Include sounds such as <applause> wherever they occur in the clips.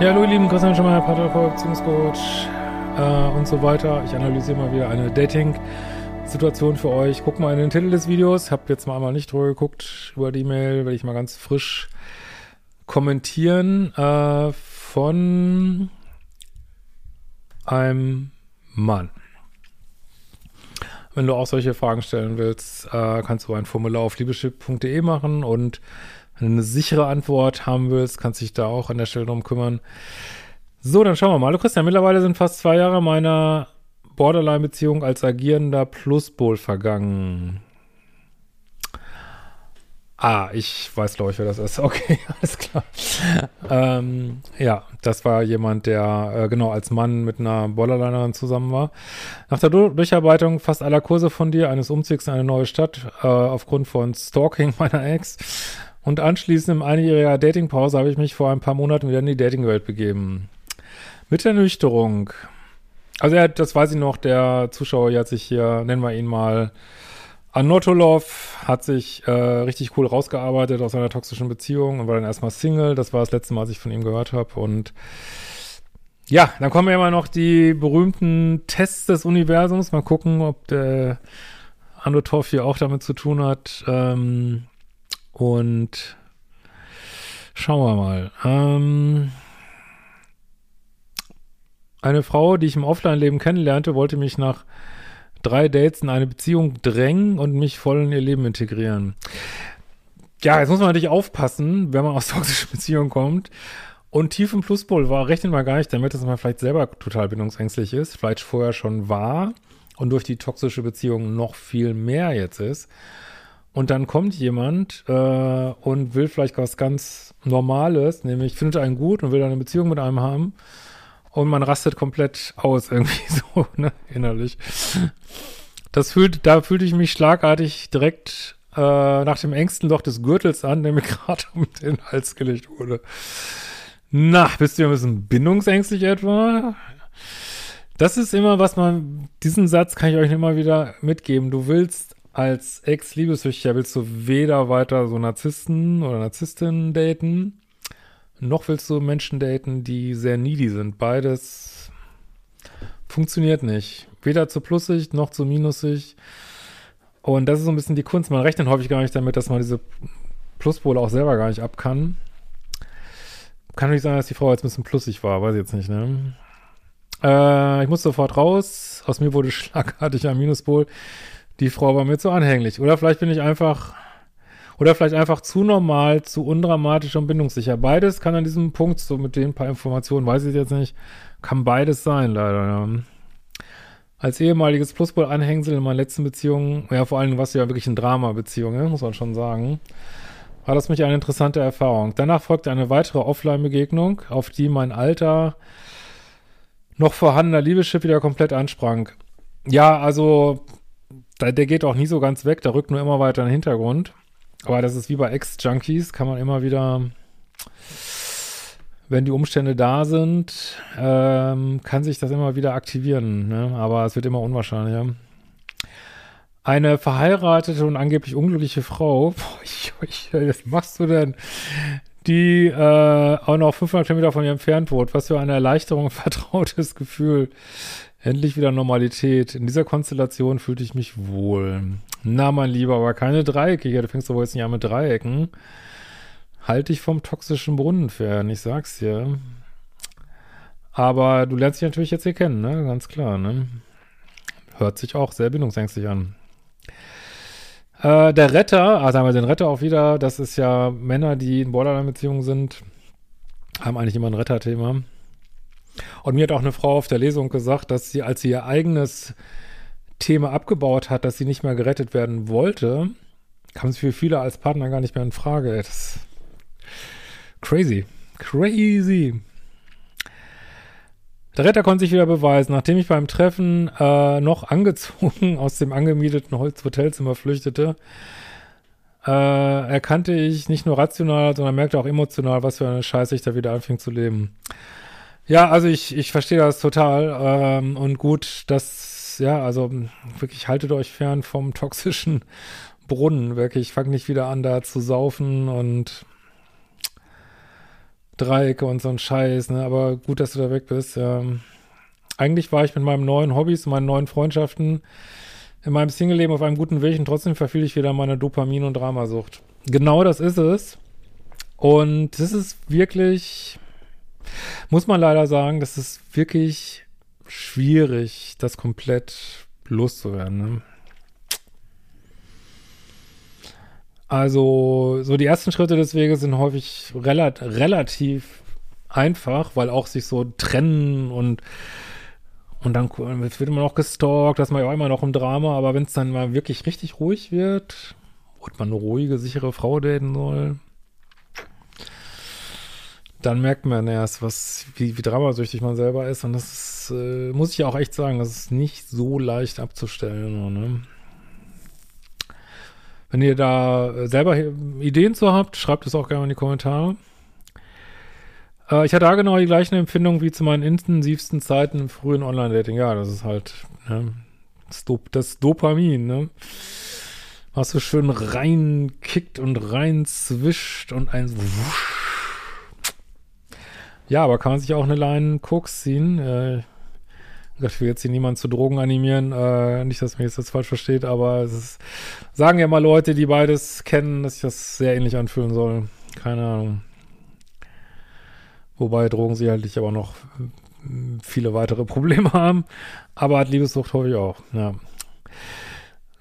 Ja, hallo ihr Lieben, Christian Schemmer, Paartherapeut, Beziehungscoach äh, und so weiter. Ich analysiere mal wieder eine Dating-Situation für euch. Guckt mal in den Titel des Videos. Habe jetzt mal einmal nicht drüber geguckt über die Mail, werde ich mal ganz frisch kommentieren äh, von einem Mann. Wenn du auch solche Fragen stellen willst, äh, kannst du ein Formular auf liebeschip.de machen und wenn du eine sichere Antwort haben willst, kannst du dich da auch an der Stelle drum kümmern. So, dann schauen wir mal. Hallo Christian, mittlerweile sind fast zwei Jahre meiner Borderline-Beziehung als agierender Pluspol vergangen. Ah, ich weiß, glaube ich, wer das ist. <laughs> Okay, alles klar. ähm, ja, das war jemand, der äh, genau als Mann mit einer Borderlinerin zusammen war. Nach der Dur Durcharbeitung fast aller Kurse von dir, eines Umzugs in eine neue Stadt, äh, aufgrund von Stalking meiner Ex, und anschließend in einjähriger Datingpause habe ich mich vor ein paar Monaten wieder in die Datingwelt begeben. Mit der Nüchterung. Also er, das weiß ich noch, der Zuschauer hier hat sich hier, nennen wir ihn mal, Anotolov hat sich äh, richtig cool rausgearbeitet aus einer toxischen Beziehung und war dann erstmal Single. Das war das letzte Mal, was ich von ihm gehört habe. Und ja, dann kommen ja immer noch die berühmten Tests des Universums. Mal gucken, ob der Anotov hier auch damit zu tun hat. Ähm, und schauen wir mal. Ähm, eine Frau, die ich im Offline-Leben kennenlernte, wollte mich nach drei Dates in eine Beziehung drängen und mich voll in ihr Leben integrieren. Ja, jetzt muss man natürlich aufpassen, wenn man aus <laughs> toxischen Beziehungen kommt. Und tief im Pluspol war, rechnet man gar nicht damit, dass man vielleicht selber total bindungsängstlich ist, vielleicht vorher schon war und durch die toxische Beziehung noch viel mehr jetzt ist. Und dann kommt jemand äh, und will vielleicht was ganz Normales, nämlich findet einen gut und will eine Beziehung mit einem haben. Und man rastet komplett aus, irgendwie <laughs> so, ne, innerlich. Das fühlt, da fühlte ich mich schlagartig direkt äh, nach dem engsten Loch des Gürtels an, der mir <laughs> gerade um den Hals gelegt wurde. Na, bist du ja ein bisschen bindungsängstlich etwa? Das ist immer, was man, diesen Satz kann ich euch immer wieder mitgeben. Du willst als Ex-Liebessüchtiger willst du weder weiter so Narzissten oder Narzisstinnen daten, noch willst du Menschen daten, die sehr needy sind. Beides funktioniert nicht. Weder zu plussig noch zu minusig. Und das ist so ein bisschen die Kunst. Man rechnet häufig gar nicht damit, dass man diese Pluspole auch selber gar nicht ab kann. Kann nicht sein, dass die Frau jetzt ein bisschen plussig war, weiß ich jetzt nicht, ne? Äh, ich muss sofort raus. Aus mir wurde schlagartig ein Minuspol die Frau war mir zu anhänglich. Oder vielleicht bin ich einfach, oder vielleicht einfach zu normal, zu undramatisch und bindungssicher. Beides kann an diesem Punkt, so mit den paar Informationen, weiß ich jetzt nicht, kann beides sein, leider, ja. Als ehemaliges Pluspol-Anhängsel in meiner letzten Beziehung, ja, vor allem was ja wirklich ein Drama-Beziehung, ja, muss man schon sagen, war das mich eine interessante Erfahrung. Danach folgte eine weitere Offline-Begegnung, auf die mein alter, noch vorhandener Liebeschip wieder komplett ansprang. Ja, also der, geht auch nie so ganz weg, der rückt nur immer weiter in den Hintergrund. Aber das ist wie bei Ex-Junkies, kann man immer wieder, wenn die Umstände da sind, ähm, kann sich das immer wieder aktivieren. Ne? Aber es wird immer unwahrscheinlicher. Eine verheiratete und angeblich unglückliche Frau, <laughs> boah, was machst du denn? Die äh, auch noch 500 Kilometer von ihr entfernt wurde. Was für eine Erleichterung, <laughs> vertrautes Gefühl. Endlich wieder Normalität. In dieser Konstellation fühlte ich mich wohl. Na, mein Lieber, aber keine Dreiecke hier. Du fängst wohl jetzt nicht an mit Dreiecken. Halt dich vom toxischen Brunnen fern, ich sag's dir. Aber du lernst dich natürlich jetzt hier kennen, ne? Ganz klar, ne? Hört sich auch sehr bindungsängstlich an. Äh, der Retter, also haben wir den Retter auch wieder, das ist ja Männer, die in Borderline-Beziehungen sind, Haben eigentlich immer ein Retterthema. Und mir hat auch eine Frau auf der Lesung gesagt, dass sie, als sie ihr eigenes Thema abgebaut hat, dass sie nicht mehr gerettet werden wollte, kam es für viele als Partner gar nicht mehr in Frage. Das ist crazy. Crazy. Der Retter konnte sich wieder beweisen. Nachdem ich beim Treffen äh, noch angezogen aus dem angemieteten Hotelzimmer flüchtete, äh, erkannte ich nicht nur rational, sondern merkte auch emotional, was für eine Scheiße ich da wieder anfing zu leben. Ja, also ich, ich verstehe das total ähm, und gut, dass, ja, also wirklich haltet euch fern vom toxischen Brunnen, wirklich. Fangt nicht wieder an, da zu saufen und Dreiecke und so ein Scheiß, ne? Aber gut, dass du da weg bist. Ähm, eigentlich war ich mit meinen neuen Hobbys, meinen neuen Freundschaften in meinem Single-Leben auf einem guten Weg und trotzdem verfiel ich wieder meine Dopamin- und Dramasucht. Genau das ist es. Und das ist wirklich, muss man leider sagen, das ist wirklich schwierig, das komplett loszuwerden. Ne? Also, so die ersten Schritte des Weges sind häufig relat relativ einfach, weil auch sich so trennen und und dann wird immer noch gestalkt, das man ja immer noch im Drama, aber wenn es dann mal wirklich richtig ruhig wird und man eine ruhige, sichere Frau daten soll, dann merkt man erst, was, wie, wie dramasüchtig man selber ist. Und das ist, äh, muss ich ja auch echt sagen, das ist nicht so leicht abzustellen. Ne? Wenn ihr da selber Ideen zu habt, schreibt es auch gerne in die Kommentare. Äh, ich hatte da genau die gleichen Empfindungen wie zu meinen intensivsten Zeiten im frühen Online-Dating. Ja, das ist halt ne, das, Dop das Dopamin, ne? Was so schön reinkickt und reinzwischt und ein Wusch ja, aber kann man sich auch eine Line Koks ziehen? Äh, ich will jetzt hier niemanden zu Drogen animieren, äh, nicht, dass man jetzt das falsch versteht, aber es ist, sagen ja mal Leute, die beides kennen, dass sich das sehr ähnlich anfühlen soll. Keine Ahnung. Wobei Drogen sicherlich aber noch viele weitere Probleme <laughs> haben. Aber hat Liebessucht häufig auch, ja.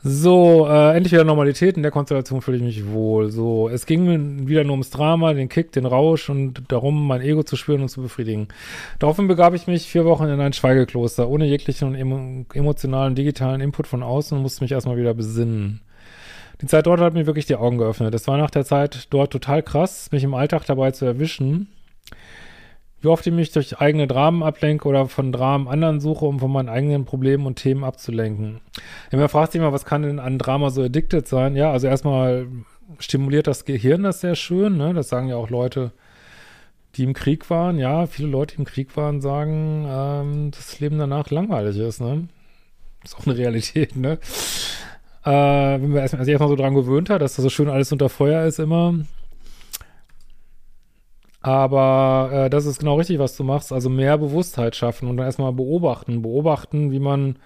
So, äh, endlich wieder Normalität. In der Konstellation fühle ich mich wohl. So, es ging wieder nur ums Drama, den Kick, den Rausch und darum, mein Ego zu spüren und zu befriedigen. Daraufhin begab ich mich vier Wochen in ein Schweigekloster, ohne jeglichen emo emotionalen, digitalen Input von außen und musste mich erstmal wieder besinnen. Die Zeit dort hat mir wirklich die Augen geöffnet. Es war nach der Zeit dort total krass, mich im Alltag dabei zu erwischen wie oft ich mich durch eigene Dramen ablenke oder von Dramen anderen suche, um von meinen eigenen Problemen und Themen abzulenken. Immer fragt sich mal, was kann denn an Drama so addicted sein? Ja, also erstmal stimuliert das Gehirn das sehr schön, ne? Das sagen ja auch Leute, die im Krieg waren. Ja, viele Leute, die im Krieg waren, sagen, ähm, dass das Leben danach langweilig ist, ne? Ist auch eine Realität, ne? Äh, wenn man also erstmal so dran gewöhnt hat, dass das so schön alles unter Feuer ist immer, aber äh, das ist genau richtig, was du machst. Also mehr Bewusstheit schaffen und dann erstmal beobachten. Beobachten, wie man,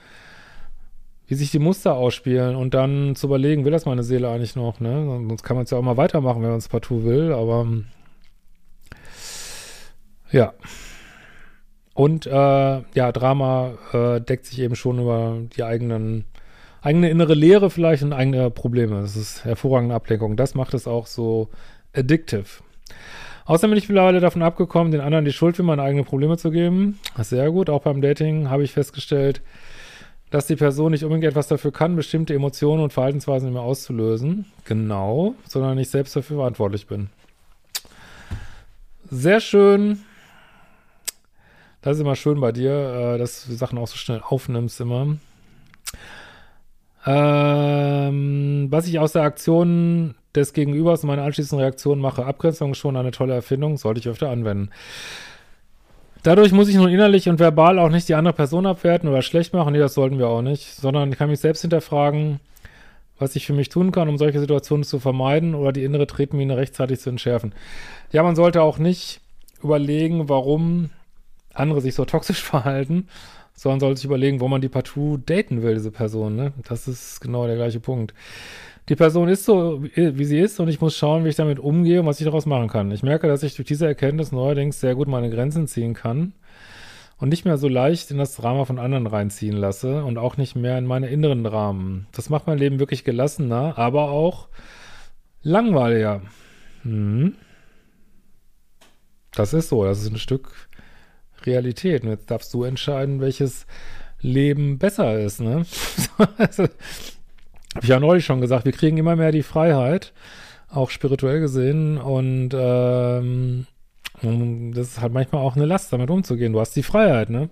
wie sich die Muster ausspielen und dann zu überlegen, will das meine Seele eigentlich noch, ne? Sonst kann man es ja auch mal weitermachen, wenn man es partout will, aber ja. Und äh, ja, Drama äh, deckt sich eben schon über die eigenen, eigene innere Lehre vielleicht und eigene Probleme. Das ist hervorragende Ablenkung. Das macht es auch so addictive. Außerdem bin ich mittlerweile davon abgekommen, den anderen die Schuld für meine eigenen Probleme zu geben. Sehr gut. Auch beim Dating habe ich festgestellt, dass die Person nicht unbedingt etwas dafür kann, bestimmte Emotionen und Verhaltensweisen in mir auszulösen. Genau, sondern ich selbst dafür verantwortlich bin. Sehr schön. Das ist immer schön bei dir, äh, dass du Sachen auch so schnell aufnimmst immer. Ähm, was ich aus der Aktion des Gegenübers und meine anschließenden Reaktionen mache, Abgrenzung schon eine tolle Erfindung, sollte ich öfter anwenden. Dadurch muss ich nun innerlich und verbal auch nicht die andere Person abwerten oder schlecht machen, nee, das sollten wir auch nicht, sondern ich kann mich selbst hinterfragen, was ich für mich tun kann, um solche Situationen zu vermeiden oder die innere Tretmine rechtzeitig zu entschärfen. Ja, man sollte auch nicht überlegen, warum andere sich so toxisch <laughs> verhalten, sondern sollte sich überlegen, wo man die partout daten will, diese Person. Ne? Das ist genau der gleiche Punkt die Person ist so, wie sie ist und ich muss schauen, wie ich damit umgehe und was ich daraus machen kann. Ich merke, dass ich durch diese Erkenntnis neuerdings sehr gut meine Grenzen ziehen kann und nicht mehr so leicht in das Drama von anderen reinziehen lasse und auch nicht mehr in meine inneren Dramen. Das macht mein Leben wirklich gelassener, aber auch langweiliger. Hm. Das ist so, das ist ein Stück Realität. Und jetzt darfst du entscheiden, welches Leben besser ist, ne? <laughs> Habe ich ja neulich schon gesagt, wir kriegen immer mehr die Freiheit, auch spirituell gesehen, und ähm, das ist halt manchmal auch eine Last, damit umzugehen. Du hast die Freiheit, ne?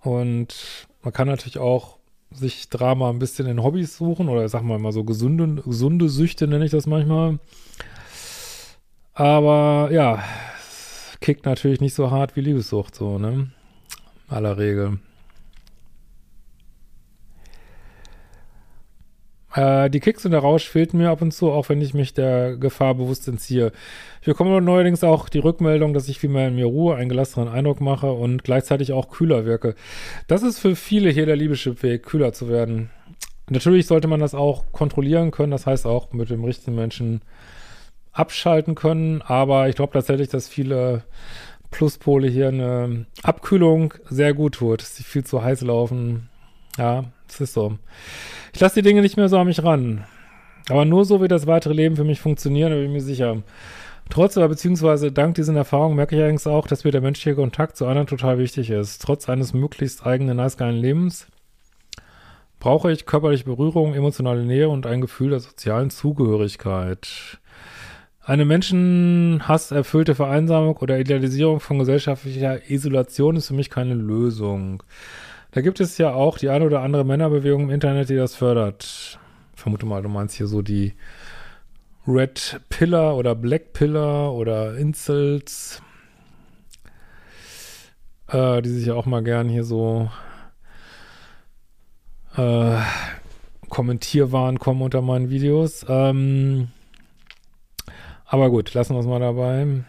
Und man kann natürlich auch sich Drama ein bisschen in Hobbys suchen oder sag mal mal so gesunde, gesunde Süchte nenne ich das manchmal. Aber ja, kickt natürlich nicht so hart wie Liebessucht, so, ne? Aller Regel. Äh, die Kicks und der Rausch fehlten mir ab und zu, auch wenn ich mich der Gefahr bewusst entziehe. Ich bekomme neuerdings auch die Rückmeldung, dass ich viel mehr in mir Ruhe, einen gelassenen Eindruck mache und gleichzeitig auch kühler wirke. Das ist für viele hier der Liebeschip-Weg, kühler zu werden. Natürlich sollte man das auch kontrollieren können, das heißt auch mit dem richtigen Menschen abschalten können, aber ich glaube tatsächlich, dass viele Pluspole hier eine Abkühlung sehr gut tut, dass sie viel zu heiß laufen. Ja, es ist so. Ich lasse die Dinge nicht mehr so an mich ran. Aber nur so wird das weitere Leben für mich funktionieren, da bin ich mir sicher. Trotz oder beziehungsweise dank diesen Erfahrungen merke ich allerdings auch, dass mir der menschliche Kontakt zu anderen total wichtig ist. Trotz eines möglichst eigenen, nice geilen Lebens brauche ich körperliche Berührung, emotionale Nähe und ein Gefühl der sozialen Zugehörigkeit. Eine Menschenhass erfüllte Vereinsamung oder Idealisierung von gesellschaftlicher Isolation ist für mich keine Lösung. Da gibt es ja auch die eine oder andere Männerbewegung im Internet, die das fördert. Ich vermute mal, du meinst hier so die Red Pillar oder Black Pillar oder Incels, äh, die sich ja auch mal gern hier so äh, Kommentierwahn kommen unter meinen Videos. Ähm, aber gut, lassen wir es mal dabei.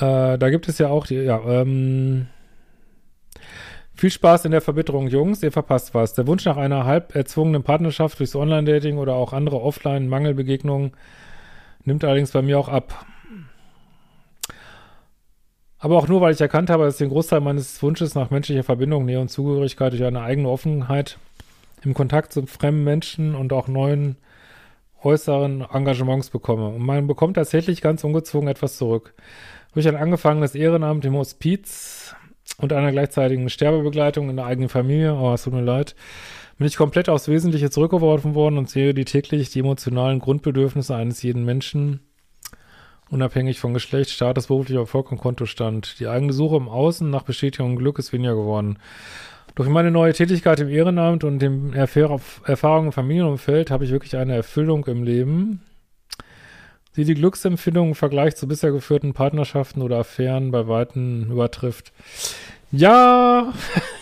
Äh, da gibt es ja auch die, ja, ähm, viel Spaß in der Verbitterung, Jungs, ihr verpasst was. Der Wunsch nach einer halb erzwungenen Partnerschaft durchs Online-Dating oder auch andere Offline-Mangelbegegnungen nimmt allerdings bei mir auch ab. Aber auch nur, weil ich erkannt habe, dass den Großteil meines Wunsches nach menschlicher Verbindung, Nähe und Zugehörigkeit durch eine eigene Offenheit im Kontakt zu fremden Menschen und auch neuen äußeren Engagements bekomme. Und man bekommt tatsächlich ganz ungezwungen etwas zurück. Durch ein angefangenes Ehrenamt im Hospiz und einer gleichzeitigen Sterbebegleitung in der eigenen Familie, oh, es tut mir leid, bin ich komplett aufs Wesentliche zurückgeworfen worden und sehe die täglich die emotionalen Grundbedürfnisse eines jeden Menschen, unabhängig von Geschlecht, Status, beruflicher Erfolg und Kontostand. Die eigene Suche im Außen nach Bestätigung und Glück ist weniger geworden. Durch meine neue Tätigkeit im Ehrenamt und dem Erfahrung im Familienumfeld habe ich wirklich eine Erfüllung im Leben, die die Glücksempfindung im Vergleich zu bisher geführten Partnerschaften oder Affären bei Weitem übertrifft. Ja,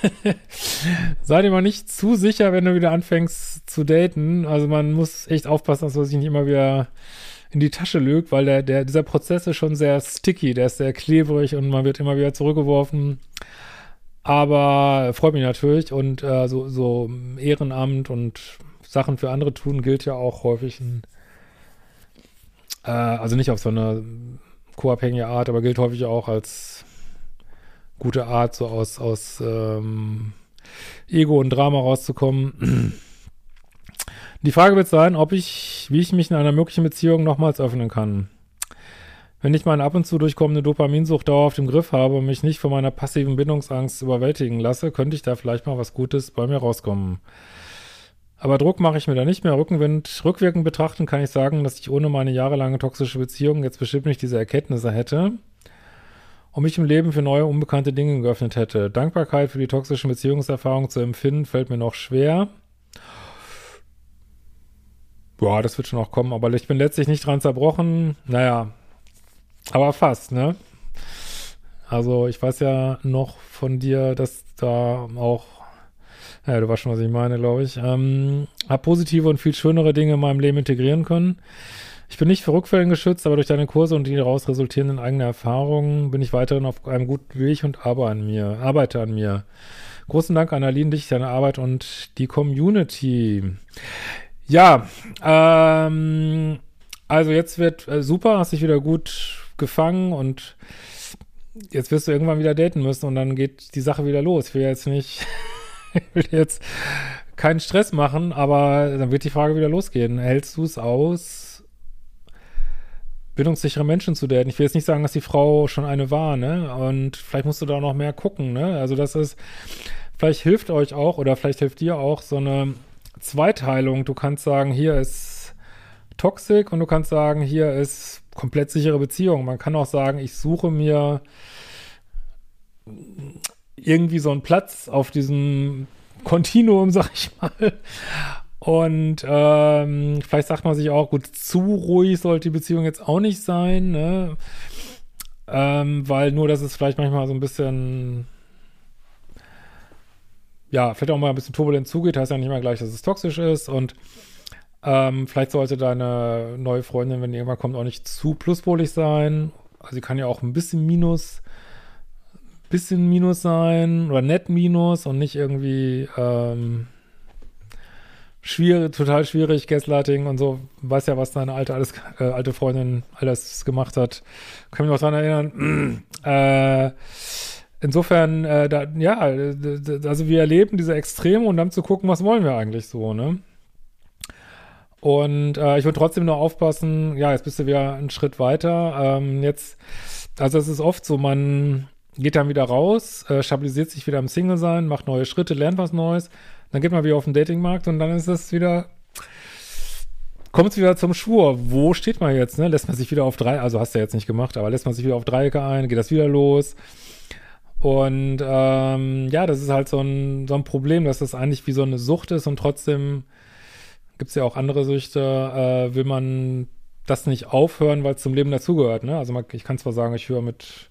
<laughs> sei dir mal nicht zu sicher, wenn du wieder anfängst zu daten. Also man muss echt aufpassen, dass man sich nicht immer wieder in die Tasche lügt, weil der, der, dieser Prozess ist schon sehr sticky, der ist sehr klebrig und man wird immer wieder zurückgeworfen. Aber freut mich natürlich und äh, so, so Ehrenamt und Sachen für andere tun gilt ja auch häufig ein äh, also nicht auf so eine co-abhängige Art, aber gilt häufig auch als gute Art, so aus, aus ähm, Ego und Drama rauszukommen. Die Frage wird sein, ob ich, wie ich mich in einer möglichen Beziehung nochmals öffnen kann. Wenn ich meine ab und zu durchkommende Dopaminsucht dauerhaft im Griff habe und mich nicht von meiner passiven Bindungsangst überwältigen lasse, könnte ich da vielleicht mal was Gutes bei mir rauskommen. Aber Druck mache ich mir da nicht mehr. Rückenwind, rückwirkend betrachten kann ich sagen, dass ich ohne meine jahrelange toxische Beziehung jetzt bestimmt nicht diese Erkenntnisse hätte und mich im Leben für neue, unbekannte Dinge geöffnet hätte. Dankbarkeit für die toxischen Beziehungserfahrungen zu empfinden, fällt mir noch schwer. Boah, das wird schon noch kommen, aber ich bin letztlich nicht dran zerbrochen. Naja, aber fast, ne? Also ich weiß ja noch von dir, dass da auch ja, du weißt schon, was ich meine, glaube ich. Ähm, hab positive und viel schönere Dinge in meinem Leben integrieren können. Ich bin nicht für Rückfällen geschützt, aber durch deine Kurse und die daraus resultierenden eigenen Erfahrungen bin ich weiterhin auf einem guten Weg und arbeite an mir. Arbeite an mir. Großen Dank an Aline, dich, deine Arbeit und die Community. Ja, ähm, also jetzt wird äh, super, hast dich wieder gut gefangen und jetzt wirst du irgendwann wieder daten müssen und dann geht die Sache wieder los. Ich will jetzt nicht <laughs> ich will jetzt keinen Stress machen, aber dann wird die Frage wieder losgehen. Hältst du es aus, bindungssichere Menschen zu daten. Ich will jetzt nicht sagen, dass die Frau schon eine war, ne? Und vielleicht musst du da noch mehr gucken, ne? Also das ist, vielleicht hilft euch auch oder vielleicht hilft dir auch so eine Zweiteilung. Du kannst sagen, hier ist Toxik und du kannst sagen, hier ist komplett sichere Beziehung. Man kann auch sagen, ich suche mir irgendwie so einen Platz auf diesem Kontinuum, <laughs> sag ich mal. Und ähm, vielleicht sagt man sich auch, gut, zu ruhig sollte die Beziehung jetzt auch nicht sein, ne? Ähm, weil nur, dass es vielleicht manchmal so ein bisschen, ja, vielleicht auch mal ein bisschen turbulent zugeht, heißt ja nicht mal gleich, dass es toxisch ist. Und ähm, vielleicht sollte deine neue Freundin, wenn die irgendwann kommt, auch nicht zu pluspolig sein. Also sie kann ja auch ein bisschen Minus, bisschen Minus sein oder nett Minus und nicht irgendwie ähm, schwierig, total schwierig, Gaslighting und so. Weiß ja, was deine alte, alles, äh, alte Freundin alles gemacht hat. Kann mich noch daran erinnern. <clears throat> äh, insofern, äh, da, ja, also wir erleben diese Extreme und dann zu gucken, was wollen wir eigentlich so, ne? Und äh, ich würde trotzdem nur aufpassen, ja, jetzt bist du wieder einen Schritt weiter. Ähm, jetzt, also es ist oft so, man geht dann wieder raus, äh, stabilisiert sich wieder im Single-Sein, macht neue Schritte, lernt was Neues, dann geht man wieder auf den Datingmarkt und dann ist es wieder, kommt es wieder zum Schwur. Wo steht man jetzt, ne? Lässt man sich wieder auf drei, also hast du ja jetzt nicht gemacht, aber lässt man sich wieder auf Dreiecke ein, geht das wieder los. Und ähm, ja, das ist halt so ein, so ein Problem, dass das eigentlich wie so eine Sucht ist und trotzdem gibt es ja auch andere Süchte, äh, will man das nicht aufhören, weil es zum Leben dazugehört. Ne? Also man, ich kann zwar sagen, ich höre mit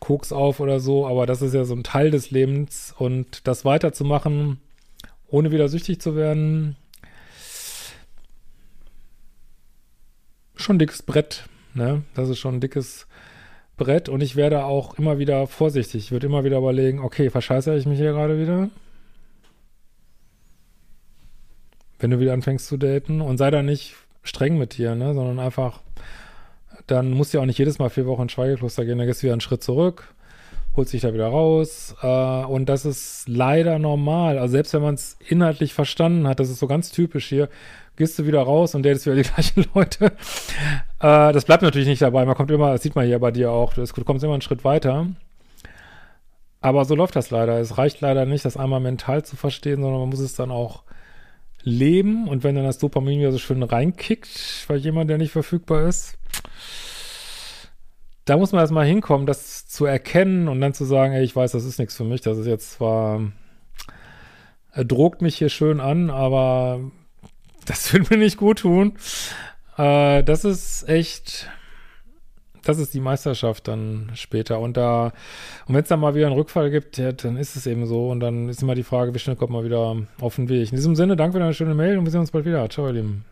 Koks auf oder so, aber das ist ja so ein Teil des Lebens und das weiterzumachen, ohne wieder süchtig zu werden, schon ein dickes Brett. Ne? Das ist schon ein dickes Brett und ich werde auch immer wieder vorsichtig. Ich würde immer wieder überlegen, okay, verscheiße ich mich hier gerade wieder? Wenn du wieder anfängst zu daten und sei da nicht streng mit dir, ne, sondern einfach, dann musst du ja auch nicht jedes Mal vier Wochen ins Schweigekloster gehen, dann gehst du wieder einen Schritt zurück, holst dich da wieder raus äh, und das ist leider normal. Also selbst wenn man es inhaltlich verstanden hat, das ist so ganz typisch hier, gehst du wieder raus und datest wieder die <laughs> gleichen Leute. Äh, das bleibt natürlich nicht dabei. Man kommt immer, das sieht man hier bei dir auch, du kommst immer einen Schritt weiter. Aber so läuft das leider. Es reicht leider nicht, das einmal mental zu verstehen, sondern man muss es dann auch leben und wenn dann das Dopamin wieder so schön reinkickt, weil jemand, der nicht verfügbar ist, da muss man erstmal hinkommen, das zu erkennen und dann zu sagen, ey, ich weiß, das ist nichts für mich, das ist jetzt zwar, er drogt mich hier schön an, aber das <laughs> will mir nicht gut tun. Äh, das ist echt, das ist die Meisterschaft dann später. Und da, und wenn es dann mal wieder einen Rückfall gibt, ja, dann ist es eben so. Und dann ist immer die Frage, wie schnell kommt man wieder auf den Weg. In diesem Sinne, danke für deine schöne Mail und wir sehen uns bald wieder. Ciao, ihr Lieben.